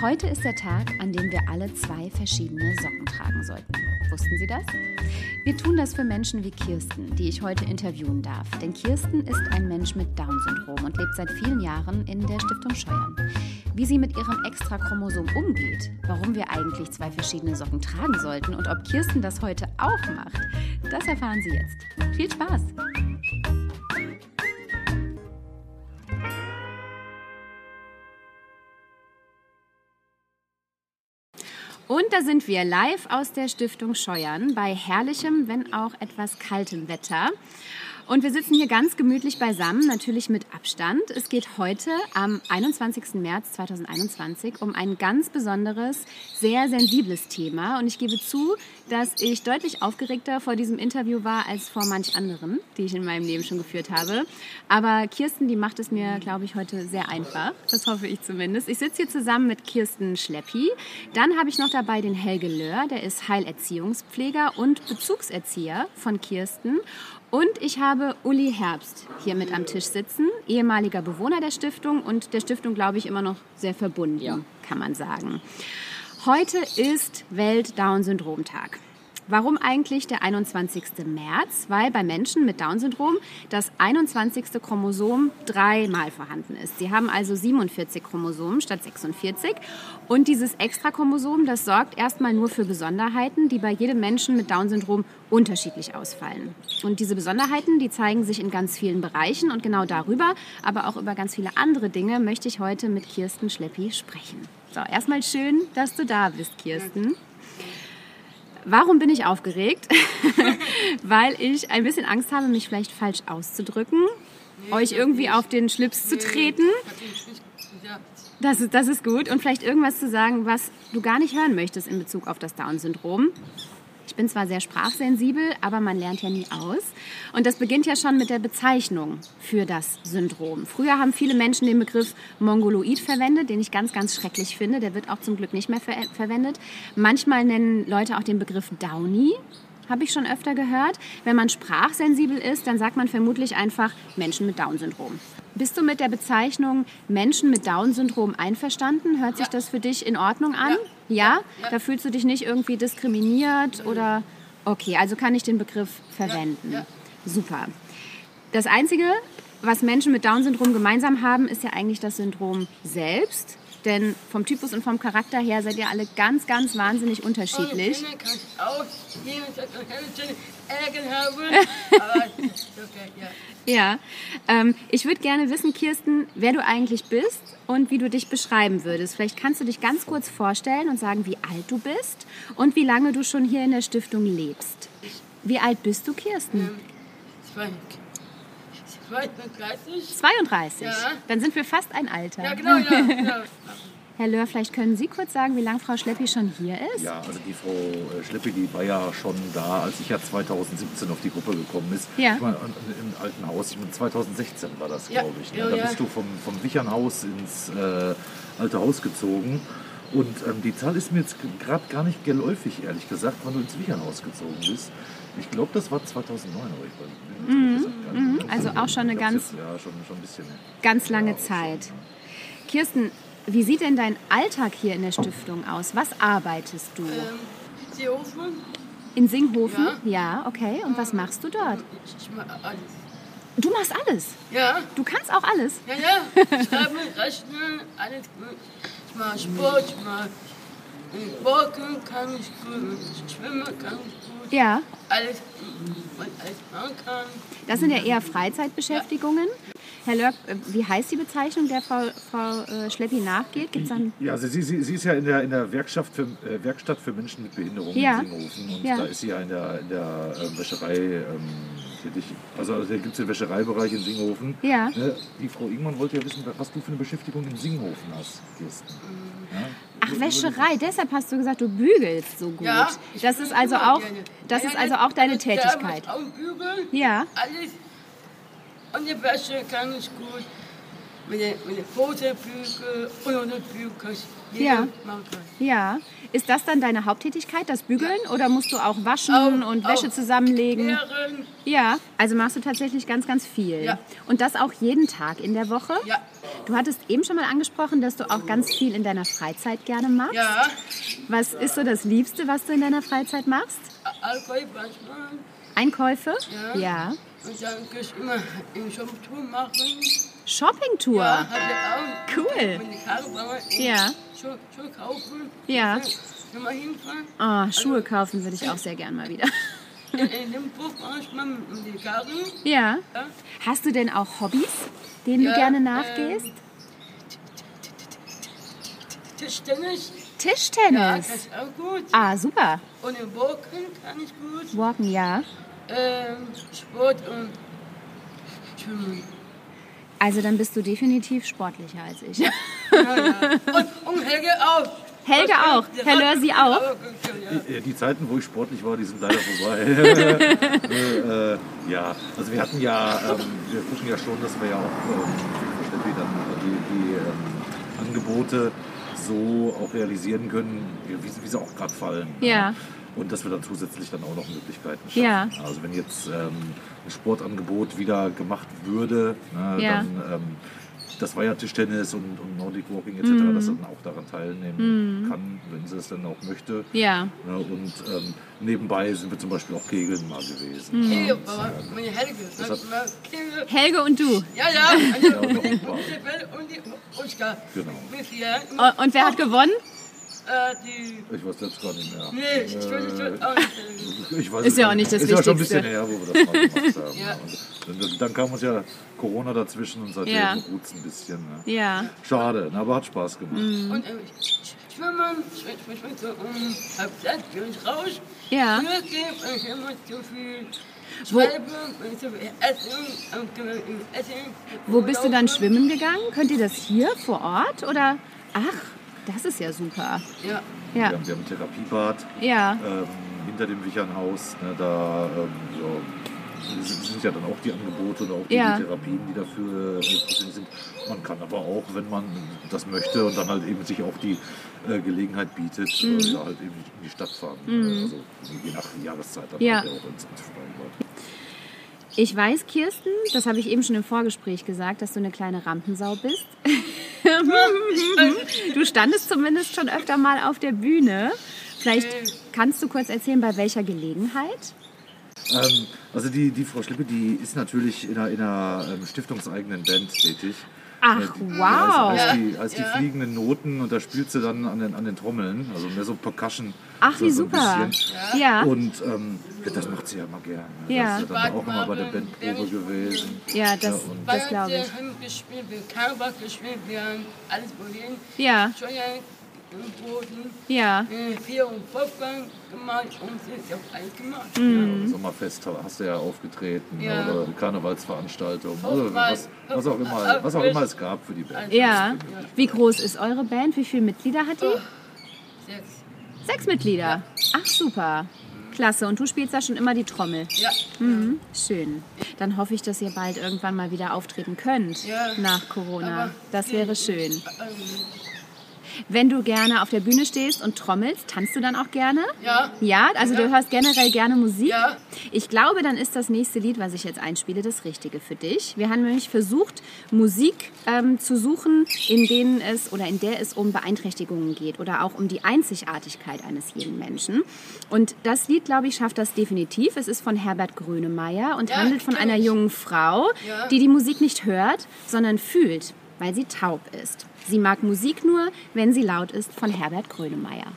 Heute ist der Tag, an dem wir alle zwei verschiedene Socken tragen sollten. Wussten Sie das? Wir tun das für Menschen wie Kirsten, die ich heute interviewen darf. Denn Kirsten ist ein Mensch mit Down-Syndrom und lebt seit vielen Jahren in der Stiftung Scheuern. Wie sie mit ihrem Extrachromosom umgeht, warum wir eigentlich zwei verschiedene Socken tragen sollten und ob Kirsten das heute auch macht, das erfahren Sie jetzt. Viel Spaß! Und da sind wir live aus der Stiftung Scheuern bei herrlichem, wenn auch etwas kaltem Wetter. Und wir sitzen hier ganz gemütlich beisammen, natürlich mit Abstand. Es geht heute am 21. März 2021 um ein ganz besonderes, sehr sensibles Thema. Und ich gebe zu, dass ich deutlich aufgeregter vor diesem Interview war als vor manch anderen, die ich in meinem Leben schon geführt habe. Aber Kirsten, die macht es mir, glaube ich, heute sehr einfach. Das hoffe ich zumindest. Ich sitze hier zusammen mit Kirsten Schleppi. Dann habe ich noch dabei den Helge Löhr, der ist Heilerziehungspfleger und Bezugserzieher von Kirsten. Und ich habe Uli Herbst hier mit am Tisch sitzen, ehemaliger Bewohner der Stiftung und der Stiftung, glaube ich, immer noch sehr verbunden, ja. kann man sagen. Heute ist Welt-Down-Syndrom-Tag. Warum eigentlich der 21. März? Weil bei Menschen mit Down-Syndrom das 21. Chromosom dreimal vorhanden ist. Sie haben also 47 Chromosomen statt 46. Und dieses Extrachromosom, das sorgt erstmal nur für Besonderheiten, die bei jedem Menschen mit Down-Syndrom unterschiedlich ausfallen. Und diese Besonderheiten, die zeigen sich in ganz vielen Bereichen und genau darüber, aber auch über ganz viele andere Dinge möchte ich heute mit Kirsten Schleppi sprechen. So, erstmal schön, dass du da bist, Kirsten. Warum bin ich aufgeregt? Weil ich ein bisschen Angst habe, mich vielleicht falsch auszudrücken, nee, euch irgendwie nicht. auf den Schlips nee, zu treten. Das ist, das ist gut. Und vielleicht irgendwas zu sagen, was du gar nicht hören möchtest in Bezug auf das Down-Syndrom. Ich bin zwar sehr sprachsensibel, aber man lernt ja nie aus. Und das beginnt ja schon mit der Bezeichnung für das Syndrom. Früher haben viele Menschen den Begriff Mongoloid verwendet, den ich ganz, ganz schrecklich finde. Der wird auch zum Glück nicht mehr ver verwendet. Manchmal nennen Leute auch den Begriff Downy habe ich schon öfter gehört. Wenn man sprachsensibel ist, dann sagt man vermutlich einfach Menschen mit Down-Syndrom. Bist du mit der Bezeichnung Menschen mit Down-Syndrom einverstanden? Hört sich das für dich in Ordnung an? Ja. ja? Da fühlst du dich nicht irgendwie diskriminiert oder? Okay, also kann ich den Begriff verwenden. Super. Das Einzige, was Menschen mit Down-Syndrom gemeinsam haben, ist ja eigentlich das Syndrom selbst. Denn vom Typus und vom Charakter her seid ihr alle ganz, ganz wahnsinnig unterschiedlich. ja, ähm, ich würde gerne wissen, Kirsten, wer du eigentlich bist und wie du dich beschreiben würdest. Vielleicht kannst du dich ganz kurz vorstellen und sagen, wie alt du bist und wie lange du schon hier in der Stiftung lebst. Wie alt bist du, Kirsten? Ähm, 32. 32? Ja. Dann sind wir fast ein Alter. Ja, genau, ja. genau. Herr Löhr, vielleicht können Sie kurz sagen, wie lange Frau Schleppi schon hier ist? Ja, also die Frau äh, Schleppi, die war ja schon da, als ich ja 2017 auf die Gruppe gekommen ist. Ja. Ich war im alten Haus, ich meine 2016 war das, ja. glaube ich. Ne? Ja, da bist du vom, vom Wichernhaus ins äh, alte Haus gezogen. Und ähm, die Zahl ist mir jetzt gerade gar nicht geläufig, ehrlich gesagt, wann du ins Wichernhaus gezogen bist. Ich glaube, das war 2009, aber ich bin mhm. gesagt, mhm. Also auch schon eine ganz, ja, schon, schon ein bisschen, ganz lange Zeit. Kirsten, wie sieht denn dein Alltag hier in der Stiftung aus? Was arbeitest du? Ähm, Singhofen. In Singhofen? Ja. ja, okay. Und was machst du dort? Ich mache alles. Du machst alles? Ja. Du kannst auch alles? Ja, ja. Schreiben, rechnen, alles gut. Ich mache Sport, ich mache Walken kann ich gut, schwimmen kann ich gut. Ja. Alles, was alles machen kann. Das sind ja eher Freizeitbeschäftigungen. Ja. Herr Lörk, äh, wie heißt die Bezeichnung, der Frau, Frau äh, Schleppi nachgeht? Gibt's dann ja, also sie, sie, sie ist ja in der, in der Werkstatt, für, äh, Werkstatt für Menschen mit Behinderung ja. in Singhofen. Und ja. da ist sie ja in der, in der äh, Wäscherei ähm, tätig. Also, also da gibt es den Wäschereibereich in Singhofen. Ja. Ne, die Frau Ingmann wollte ja wissen, was du für eine Beschäftigung in Singhofen hast, Kirsten. Ja? Ach, Wäscherei, deshalb hast du gesagt, du bügelst so gut. Ja, das ist also auch, das ist also auch deine Tätigkeit. Auch bügeln, ja. Alles Und die Wäsche kann ich gut. Mit der, mit und ohne Bügel kann ich jede Ja. Ja. Ist das dann deine Haupttätigkeit, das Bügeln? Oder musst du auch waschen Auch- und. Wäsche zusammenlegen? Lehren, Ja. Also machst du tatsächlich ganz, ganz viel. Ja. Und das auch jeden Tag in der Woche? ja, Du hattest eben schon mal angesprochen, dass du auch ganz viel in deiner Freizeit gerne machst. ja, Was ist so das Liebste, was du in deiner Freizeit machst? Einkäufe? Ja. ja. Und dann kann ich immer im Shop-Tour machen. Shoppingtour? Ja, hab ich auch. Cool. Ja. Schuhe, Schuhe kaufen. Ja. Nochmal hinfahren. Oh, Schuhe kaufen würde ich auch sehr gern mal wieder. In dem Buch manchmal mit mit den Karren. Ja. Ja. Hast du denn auch Hobbys, denen Ja, du gerne ähm, nachgehst? Tischtennis. Ja, Tischtennis. das ist auch gut. Ah, super. Und im Walken kann ich gut. Walken, ja. Ähm, Sport und Schwimmen. Also dann bist du definitiv sportlicher als ich. Ja, ja. Und, und Helge auch. Helge auch. Herr Lörsi auch. Ja. Ja, Die Zeiten, wo ich sportlich war, die sind leider vorbei. äh, äh, ja, also wir hatten ja, ähm, wir gucken ja schon, dass wir ja auch ähm, dann die, die ähm, Angebote so auch realisieren können, wie, wie sie auch gerade fallen. Ja. Und dass wir dann zusätzlich dann auch noch Möglichkeiten schaffen. Ja. Also wenn jetzt ähm, ein Sportangebot wieder gemacht würde, ne, Ja. dann ähm, das war ja Tischtennis und, und Nordic Walking etc., Mhm. dass er dann auch daran teilnehmen kann, wenn sie es dann auch möchte. Ja. Ja, und ähm, nebenbei sind wir zum Beispiel auch Kegeln mal gewesen. Mhm. Helge, aber meine Helge. Das hat- mal Helge. Und du. Ja, ja. Also, Ja, und und die und Oskar. Genau. Und, und wer hat gewonnen? Äh, die. Ich weiß selbst gar nicht mehr. Nee, ich will ich will nicht. Ich weiß Ist ja auch nicht das Ist ja schon ein Wichtigste. bisschen her, wo wir das mal gemacht haben. Ja. Und dann, kam uns ja Corona dazwischen und seitdem Ja. ruht es ein bisschen. Ne? Ja. Schade, ne, aber hat Spaß gemacht. Mhm. Und äh, schwimmen, schwimmen, schwimmen, so um halb sechs bin ich raus. Ja. Ich immer zu viel Wo- ich. Wo bist du dann schwimmen gegangen? Könnt ihr das hier vor Ort oder? Ach, das ist ja super. Ja. Wir, Ja. haben, wir haben ein Therapiebad Ja. ähm, hinter dem Wichernhaus. Ne, da ähm, ja, sind, sind ja dann auch die Angebote und auch die, Ja. die Therapien, die dafür äh, sind. Man kann aber auch, wenn man das möchte und dann halt eben sich auch die äh, Gelegenheit bietet, Mhm. äh, da halt eben in die Stadt fahren. Also je nach Jahreszeit dann Ja. halt auch ins, ins Freibad. Ich weiß, Kirsten, das habe ich eben schon im Vorgespräch gesagt, dass du eine kleine Rampensau bist. du standest zumindest schon öfter mal auf der Bühne. Vielleicht kannst du kurz erzählen, bei welcher Gelegenheit? Ähm, also die, die Frau Schlippe, die ist natürlich in einer, in einer ähm, stiftungseigenen Band tätig. Ach, Äh, die, wow. Heißt, heißt, die, heißt Ja. die fliegenden Noten und da spielt sie dann an den, an den Trommeln, also mehr so Percussion. Ach, so, wie so super. Ja, Und ähm, ja, das macht sie ja immer gerne. Ja. Das ist ja dann auch immer bei der Bandprobe gewesen. ja, das, Ja, das glaube ich. Wir haben gespielt, wir haben gespielt, wir haben alles wohin. Ja, Boden, ja. äh, Bier und Popcorn gemacht und sie haben alles gemacht. Mhm. Sommerfest hast du ja aufgetreten Ja. oder Karnevalsveranstaltung, also was, was, auch immer, was auch immer es gab für die Band. Ja. Wie groß ist eure Band? Wie viele Mitglieder hat die? Sechs. Sechs Mitglieder. Ach, super. Klasse. Und du spielst da schon immer die Trommel. Ja. Mhm. Schön. Dann hoffe ich, dass ihr bald irgendwann mal wieder auftreten könnt Ja. nach Corona. Aber- Das wäre schön. Ähm, Wenn du gerne auf der Bühne stehst und trommelst, tanzt du dann auch gerne? ja. Ja, also du Ja. hörst generell gerne Musik. Ja. Ich glaube, dann ist das nächste Lied, was ich jetzt einspiele, das Richtige für dich. Wir haben nämlich versucht, Musik ähm, zu suchen, in denen es oder in der es um Beeinträchtigungen geht oder auch um die Einzigartigkeit eines jeden Menschen. Und das Lied, glaube ich, schafft das definitiv. Es ist von Herbert Grönemeyer und Ja, handelt von einer ich. jungen Frau, die die Musik nicht hört, sondern fühlt, weil sie taub ist. Sie mag Musik nur, wenn sie laut ist, von Herbert Grönemeyer.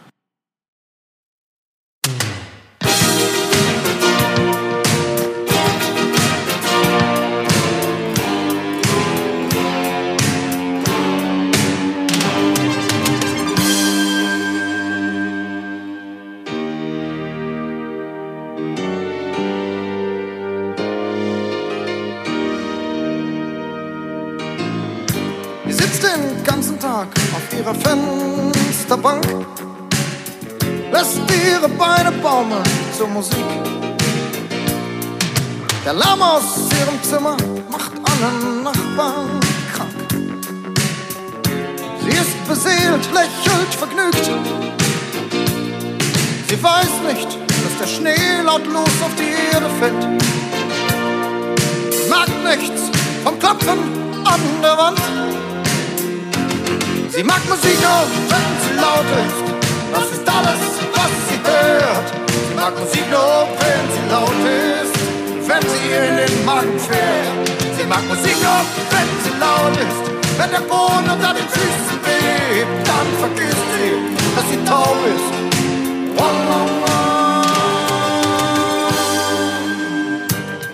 Lärm aus ihrem Zimmer macht alle Nachbarn krank. Sie ist beseelt, lächelt vergnügt. Sie weiß nicht, dass der Schnee lautlos auf die Erde fällt. Merkt nichts vom Klopfen an der Wand. Sie mag Musik nur, wenn Magen fährt. Sie mag Musik nur, wenn sie laut ist. Wenn der Boden unter den Füßen bebt, dann vergisst sie, dass sie taub ist.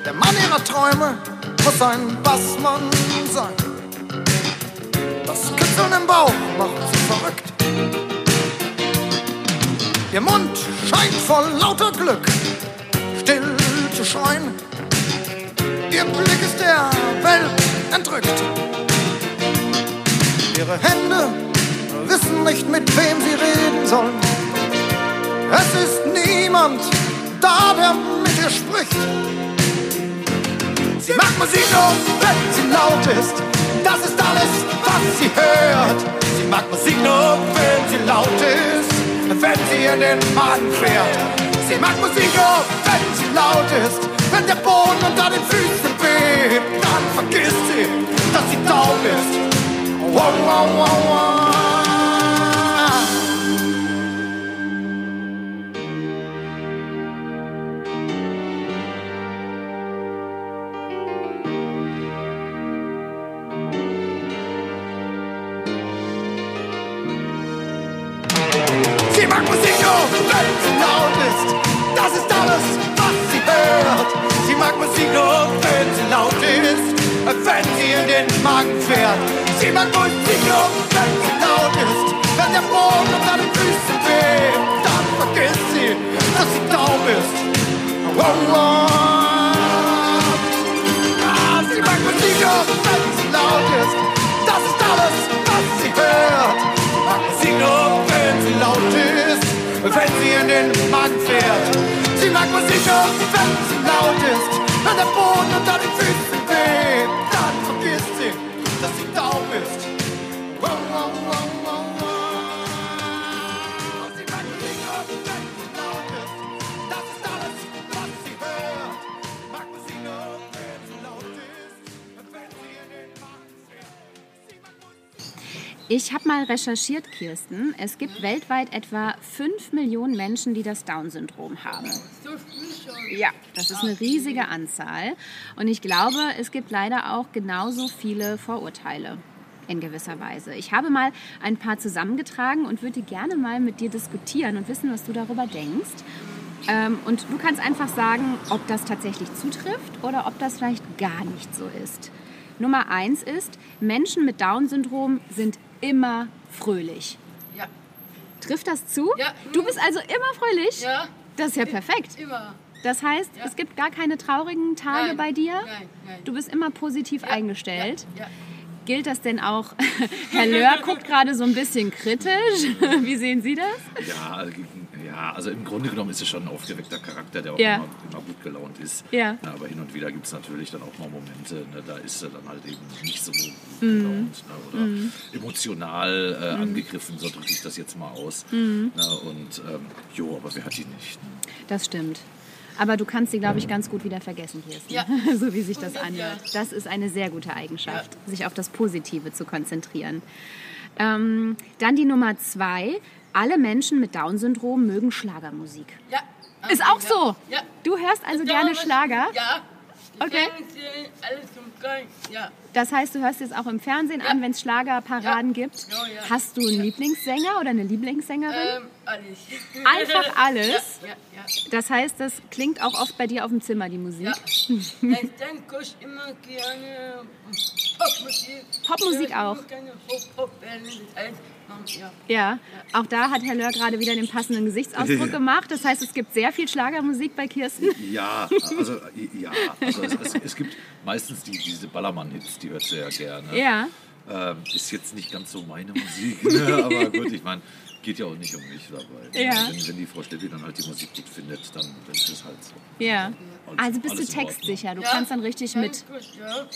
Der Mann ihrer Träume muss ein Bassmann sein. Das Kitzeln im Bauch macht sie verrückt. Ihr Mund scheint voll lauter Glück still zu schreien. Ihr Blick ist der Welt entrückt. Ihre Hände wissen nicht, mit wem sie reden sollen. Es ist niemand da, der mit ihr spricht. Sie mag Musik nur, wenn sie laut ist. Das ist alles, was sie hört. Sie mag Musik nur, wenn sie laut ist. Wenn sie in den Magen fährt. Sie mag Musik nur, wenn sie laut ist. Wenn der Boden unter den Füßen bebt, dann vergisst sie, dass sie taub ist. Wow, wow, wow. Sie mag Musik nur, wenn sie laut ist. Das ist alles, sie. Sie mag Musik nur, wenn sie laut ist. Wenn sie in den Magen fährt. Sie mag Musik wenn sie laut ist. Wenn der Boden unter den Füßen bebt, dann vergisst sie, dass sie taub ist. Oh, oh. Ah, sie mag Musik wenn sie laut ist. Das ist alles, was sie hört. Sie mag Musik wenn sie laut ist. Wenn sie in den Magen fährt. Sie mag Musik nur, wenn sie laut ist. Wenn der Boden unter den Füßen bebt, Ich habe mal recherchiert, Kirsten. Es gibt weltweit etwa 5 Millionen Menschen, die das Down-Syndrom haben. So viel schon. Ja, das ist eine riesige Anzahl. Und ich glaube, es gibt leider auch genauso viele Vorurteile in gewisser Weise. Ich habe mal ein paar zusammengetragen und würde gerne mal mit dir diskutieren und wissen, was du darüber denkst. Ähm, und du kannst einfach sagen, ob das tatsächlich zutrifft oder ob das vielleicht gar nicht so ist. Nummer eins ist, Menschen mit Down-Syndrom sind immer fröhlich. Ja, Trifft das zu? Ja. Du bist also immer fröhlich? ja, Das ist ja perfekt. immer. Das heißt, Ja. es gibt gar keine traurigen Tage Nein, bei dir? nein, nein. Du bist immer positiv Ja, eingestellt. Ja, ja. Gilt das denn auch? Herr Löhr guckt gerade so ein bisschen kritisch. Wie sehen Sie das? Ja, ja, also im Grunde genommen ist es schon ein aufgeweckter Charakter, der auch Ja. immer, immer gut gelaunt ist. Ja. Na, aber hin und wieder gibt es natürlich dann auch mal Momente, ne, da ist er dann halt eben nicht so gut Mhm. gelaunt ne, oder emotional äh, angegriffen, so drücke ich das jetzt mal aus. Mhm. Na, und ähm, jo, aber wer hat die nicht? Ne? Das stimmt. Aber du kannst sie, glaube ich, ganz gut wieder vergessen, Kirsten. Ja. So wie sich das Ja. anhört. Das ist eine sehr gute Eigenschaft, sich auf das Positive zu konzentrieren. Ähm, dann die Nummer zwei. Alle Menschen mit Down-Syndrom mögen Schlagermusik. ja. Ist auch so. Ja. Du hörst also Ja, gerne Schlager? Ja. Okay. Fernsehen, alles Geil. Ja. Das heißt, du hörst jetzt auch im Fernsehen an, wenn es Schlagerparaden gibt. Hast du einen Lieblingssänger oder eine Lieblingssängerin? Ähm, alles. Einfach alles? Ja, ja. Das heißt, das klingt auch oft bei dir auf dem Zimmer, die Musik. Ja. Ich denke ich immer gerne Popmusik. Popmusik auch. Ich gerne Pop-Pop-Bands, alles. Ja. Ja, auch da hat Herr Löhr gerade wieder den passenden Gesichtsausdruck gemacht. Das heißt, es gibt sehr viel Schlagermusik bei Kirsten. Ja, also, ja, also es, es, es gibt meistens die, diese Ballermann-Hits, die hört sie ja gerne. Ja. Ähm, ist jetzt nicht ganz so meine Musik, ne? aber gut, ich meine, geht ja auch nicht um mich dabei. Ja. Wenn, wenn die Frau Steffi dann halt die Musik gut findet, dann, dann ist es halt so. Ja. Alles- Also bist du textsicher. Du Ja. kannst dann richtig mit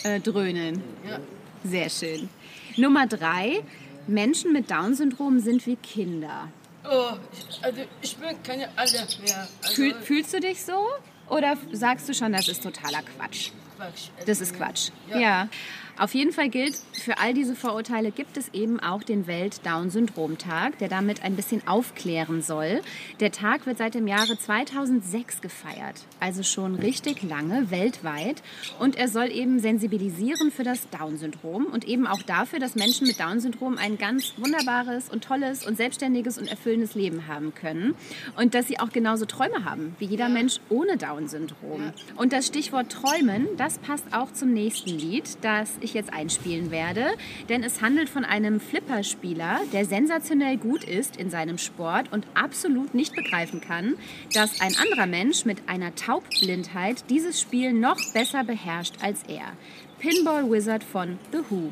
äh, dröhnen. Ja. Sehr schön. Nummer drei. Menschen mit Down-Syndrom sind wie Kinder. Oh, also ich bin keine Alter mehr. Also, Fühl, fühlst du dich so? Oder sagst du schon, das ist totaler Quatsch? Quatsch. Das ist Quatsch. Ja. Ja. Auf jeden Fall gilt, für all diese Vorurteile gibt es eben auch den Welt-Down-Syndrom-Tag, der damit ein bisschen aufklären soll. Der Tag wird seit dem Jahre 2006 gefeiert, also schon richtig lange weltweit. Und er soll eben sensibilisieren für das Down-Syndrom und eben auch dafür, dass Menschen mit Down-Syndrom ein ganz wunderbares und tolles und selbstständiges und erfüllendes Leben haben können. Und dass sie auch genauso Träume haben, wie jeder Mensch ohne Down-Syndrom. Und das Stichwort Träumen, das passt auch zum nächsten Lied, das ich jetzt einspielen werde. Denn es handelt von einem Flipperspieler, der sensationell gut ist in seinem Sport und absolut nicht begreifen kann, dass ein anderer Mensch mit einer Taubblindheit dieses Spiel noch besser beherrscht als er. Pinball Wizard von The Who.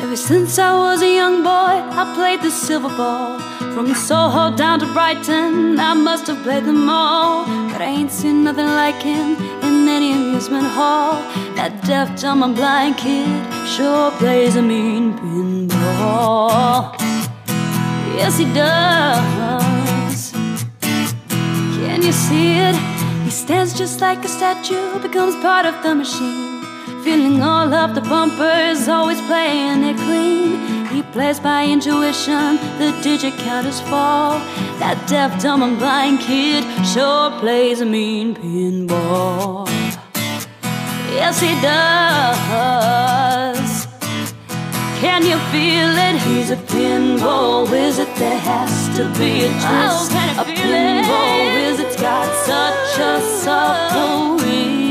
Ever since I was a young boy, I played the silver ball. From Soho down to Brighton, I must have played them all. But I ain't seen nothing like him in any amusement hall. That deaf, dumb, and blind kid sure plays a mean pinball. Yes, he does. Can you see it? He stands just like a statue, becomes part of the machine. Feeling all of the bumpers, always playing it clean. He plays by intuition, the digit counters fall. That deaf, dumb, and blind kid sure plays a mean pinball. Yes, he does. Can you feel it? He's a pinball wizard. There has to be a twist. a pinball wizard's got such a subtle wrist.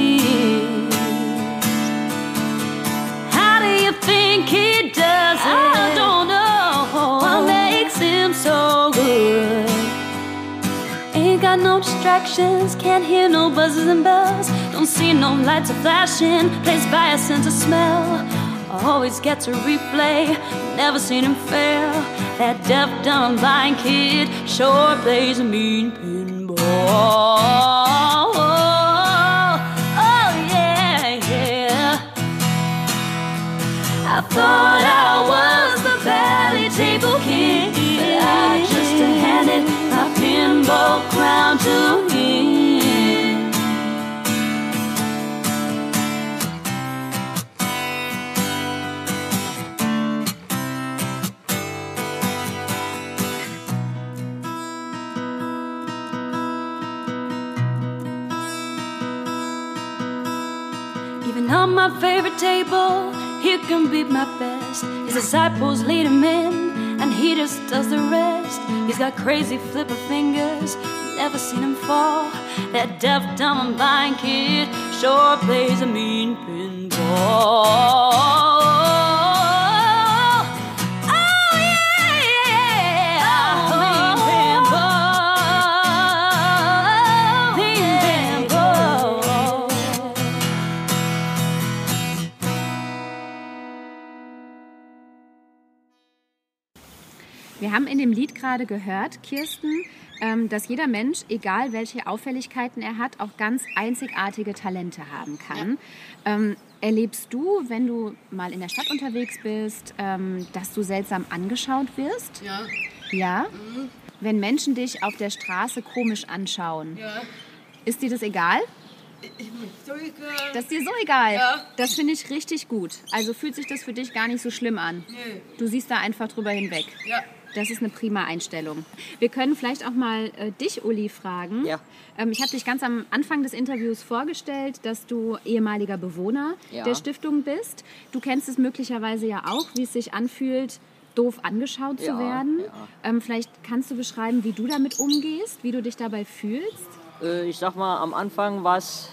Ain't got no distractions, can't hear no buzzes and bells. Don't see no lights are flashing, plays by a sense of smell. Always gets a replay, never seen him fail. That deaf, dumb, blind kid sure plays a mean pinball. Oh, yeah, yeah. I thought I to him. Even on my favorite table, he can be my best. His disciples lead him in, and he just does the rest. He's got crazy flipper fingers, never seen him fall. That deaf, dumb, and blind kid sure plays a mean pinball. Wir haben in dem Lied gerade gehört, Kirsten, ähm, dass jeder Mensch, egal welche Auffälligkeiten er hat, auch ganz einzigartige Talente haben kann. Ähm, erlebst du, wenn du mal in der Stadt unterwegs bist, ähm, dass du seltsam angeschaut wirst? Ja, Ja? Wenn Menschen dich auf der Straße komisch anschauen, ja. ist dir das egal? So egal. Das ist dir so egal. Ja. Das finde ich richtig gut. Also fühlt sich das für dich gar nicht so schlimm an. Nee. Du siehst da einfach drüber hinweg. Ja. Das ist eine prima Einstellung. Wir können vielleicht auch mal äh, dich, Uli, fragen. Ja. Ähm, ich habe dich ganz am Anfang des Interviews vorgestellt, dass du ehemaliger Bewohner Ja. der Stiftung bist. Du kennst es möglicherweise ja auch, wie es sich anfühlt, doof angeschaut zu Ja, werden. ja. Ähm, vielleicht kannst du beschreiben, wie du damit umgehst, wie du dich dabei fühlst. Äh, ich sag mal, am Anfang war es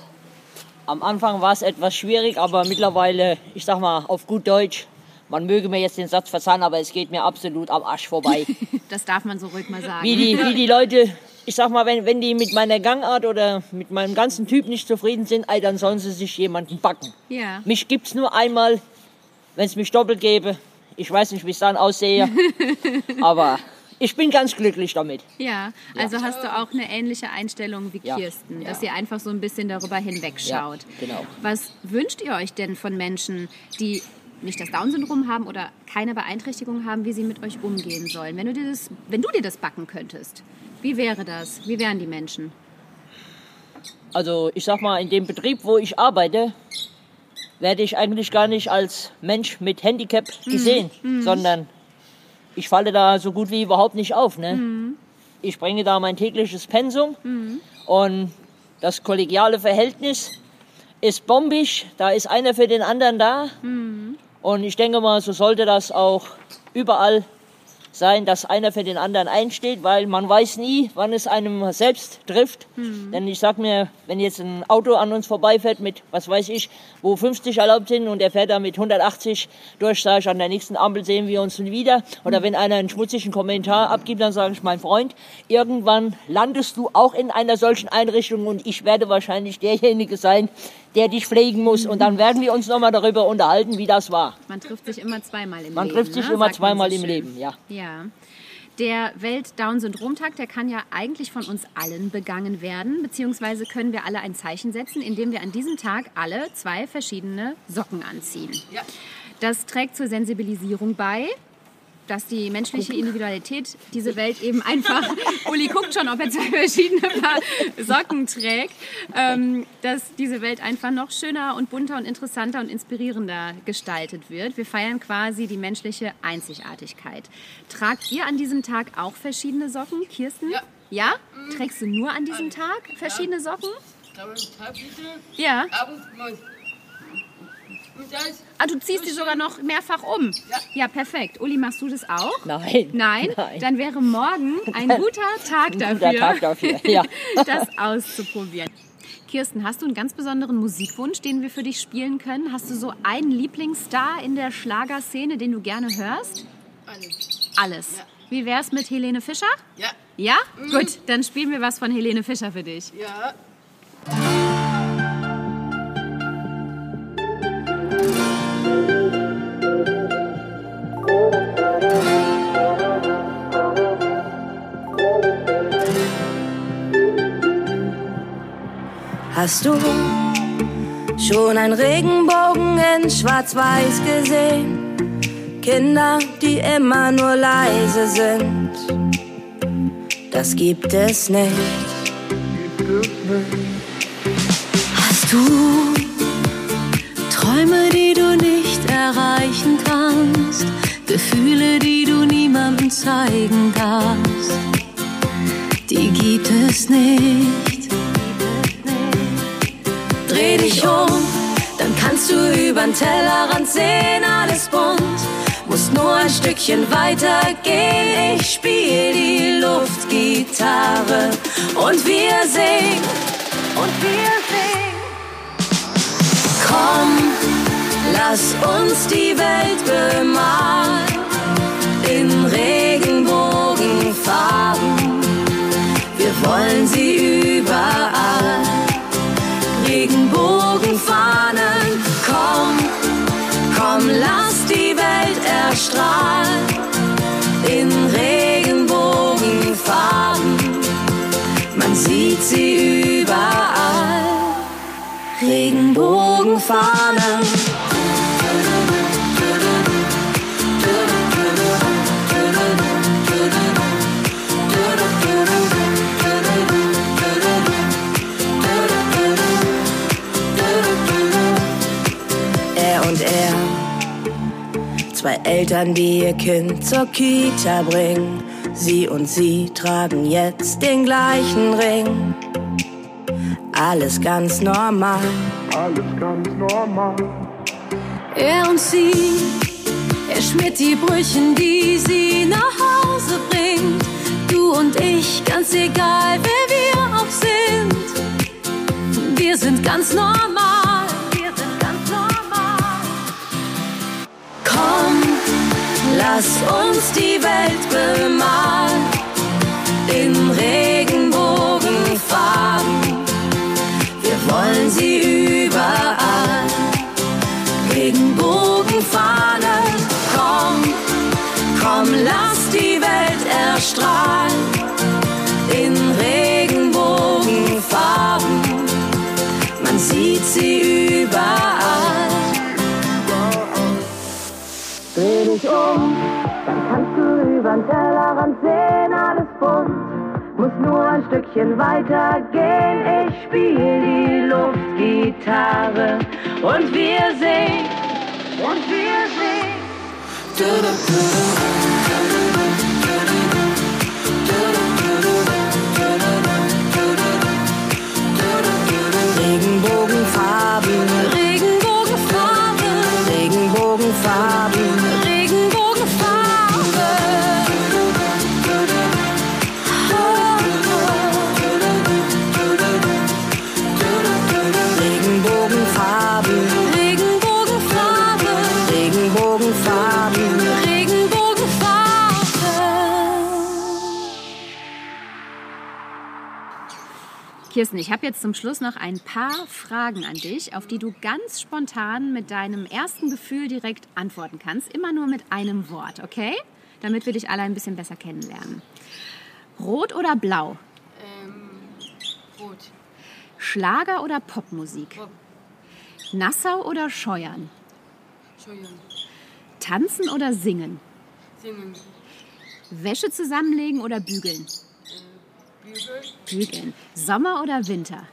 am Anfang war es etwas schwierig, aber mittlerweile, ich sag mal auf gut Deutsch, man möge mir jetzt den Satz verzeihen, aber es geht mir absolut am Arsch vorbei. Das darf man so ruhig mal sagen. wie, die, wie die Leute, ich sag mal, wenn, wenn die mit meiner Gangart oder mit meinem ganzen Typ nicht zufrieden sind, ey, dann sollen sie sich jemanden backen. Ja. Mich gibt's nur einmal, wenn es mich doppelt gäbe. Ich weiß nicht, wie ich dann aussehe, aber ich bin ganz glücklich damit. Ja, also hast du auch eine ähnliche Einstellung wie Ja. Kirsten, dass ihr einfach so ein bisschen darüber hinwegschaut. Ja, genau. Was wünscht ihr euch denn von Menschen, die nicht das Down-Syndrom haben oder keine Beeinträchtigung haben, wie sie mit euch umgehen sollen? Wenn du dir das, wenn du dir das backen könntest, wie wäre das? Wie wären die Menschen? Also ich sag mal, in dem Betrieb, wo ich arbeite, werde ich eigentlich gar nicht als Mensch mit Handicap gesehen, sondern ich falle da so gut wie überhaupt nicht auf. Ne? Ich bringe da mein tägliches Pensum und das kollegiale Verhältnis ist bombig. Da ist einer für den anderen da. Und ich denke mal, so sollte das auch überall sein, dass einer für den anderen einsteht, weil man weiß nie, wann es einem selbst trifft. Denn ich sag mir, wenn jetzt ein Auto an uns vorbeifährt mit, was weiß ich, wo 50 erlaubt sind und er fährt da mit 180 durch, sage ich, an der nächsten Ampel sehen wir uns wieder. Oder wenn einer einen schmutzigen Kommentar abgibt, dann sage ich, mein Freund, irgendwann landest du auch in einer solchen Einrichtung und ich werde wahrscheinlich derjenige sein, der dich pflegen muss. Und dann werden wir uns nochmal darüber unterhalten, wie das war. Man trifft sich immer zweimal im Man Leben. trifft sich ne? immer Sagt man zweimal so im schön. Leben, ja. Ja. Der Welt-Down-Syndrom-Tag, der kann ja eigentlich von uns allen begangen werden, beziehungsweise können wir alle ein Zeichen setzen, indem wir an diesem Tag alle zwei verschiedene Socken anziehen. Ja. Das trägt zur Sensibilisierung bei, dass die menschliche Individualität diese Welt eben einfach, Uli guckt schon, ob er zwei verschiedene Paar Socken trägt, ähm, dass diese Welt einfach noch schöner und bunter und interessanter und inspirierender gestaltet wird. Wir feiern quasi die menschliche Einzigartigkeit. Tragt ihr an diesem Tag auch verschiedene Socken, Kirsten? Ja. Ja? Trägst du nur an diesem Tag verschiedene Socken? Ja. abends mal. Und das, Ah, du ziehst die sogar noch mehrfach um. Ja. Ja, perfekt. Uli, machst du das auch? Nein. Nein? Nein. Dann wäre morgen ein guter Tag dafür, guter Tag dafür, ja. das auszuprobieren. Kirsten, hast du einen ganz besonderen Musikwunsch, den wir für dich spielen können? Hast du so einen Lieblingsstar in der Schlagerszene, den du gerne hörst? alles. Alles. Ja. Wie wär's mit Helene Fischer? Ja, Ja? Gut, dann spielen wir was von Helene Fischer für dich. ja. Hast du schon einen Regenbogen in Schwarz-Weiß gesehen? Kinder, die immer nur leise sind. Das gibt es nicht. Hast du Träume, die du nicht erreichen kannst? Gefühle, die du niemandem zeigen darfst? Die gibt es nicht. Dich um, dann kannst du übern Tellerrand sehen, alles bunt. Musst nur ein Stückchen weiter gehen. Ich spiel die Luftgitarre und wir singen und wir singen. Komm, lass uns die Welt bemalen sieht sie überall. Regenbogenfahnen. Er und er, zwei Eltern, die ihr Kind zur Kita bringen. Sie und sie tragen jetzt den gleichen Ring. Alles ganz normal. Alles ganz normal. Er und sie, er schmiert die Brüchen, die sie nach Hause bringt. Du und ich, ganz egal, wer wir auch sind. Wir sind ganz normal. Wir sind ganz normal. Komm, Lass uns die Welt bemalen in Regenbogenfarben. Wir wollen sie überall. Regenbogenfahnen, komm, komm, lass die Welt erstrahlen in Regenbogenfarben. Man sieht sie überall. Dich um, dann kannst du übern Tellerrand sehen, alles bunt. Muss nur ein Stückchen weiter gehen, ich spiel die Luftgitarre und wir singen, und wir singen. Regenbogenfarben, Regenbogenfarben, Regenbogenfarben, Regenbogenfarben. Kirsten, ich habe jetzt zum Schluss noch ein paar Fragen an dich, auf die du ganz spontan mit deinem ersten Gefühl direkt antworten kannst. Immer nur mit einem Wort, okay? Damit wir dich alle ein bisschen besser kennenlernen. Rot oder blau? Ähm, rot. Schlager oder Popmusik? Pop. Nassau oder Scheuern? Entschuldigung. Tanzen oder singen? Singen. Wäsche zusammenlegen oder bügeln? Bügeln. Sommer oder Winter?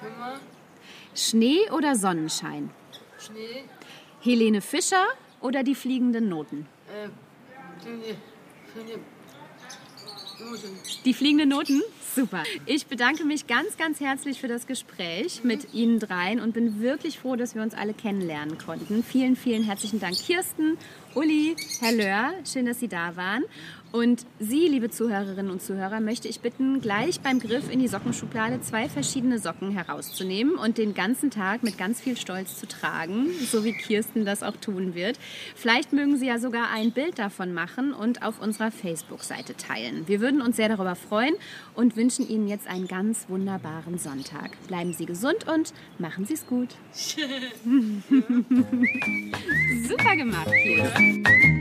Kummer. Schnee oder Sonnenschein? Schnee. Helene Fischer oder die fliegenden Noten? Äh. Die fliegenden Noten? Super. Ich bedanke mich ganz, ganz herzlich für das Gespräch mit Ihnen dreien und bin wirklich froh, dass wir uns alle kennenlernen konnten. Vielen, vielen herzlichen Dank, Kirsten, Uli, Herr Löhr. Schön, dass Sie da waren. Und Sie, liebe Zuhörerinnen und Zuhörer, möchte ich bitten, gleich beim Griff in die Sockenschublade zwei verschiedene Socken herauszunehmen und den ganzen Tag mit ganz viel Stolz zu tragen, so wie Kirsten das auch tun wird. Vielleicht mögen Sie ja sogar ein Bild davon machen und auf unserer Facebook-Seite teilen. Wir würden uns sehr darüber freuen und wünschen Ihnen jetzt einen ganz wunderbaren Sonntag. Bleiben Sie gesund und machen Sie es gut. Super gemacht, Kirsten.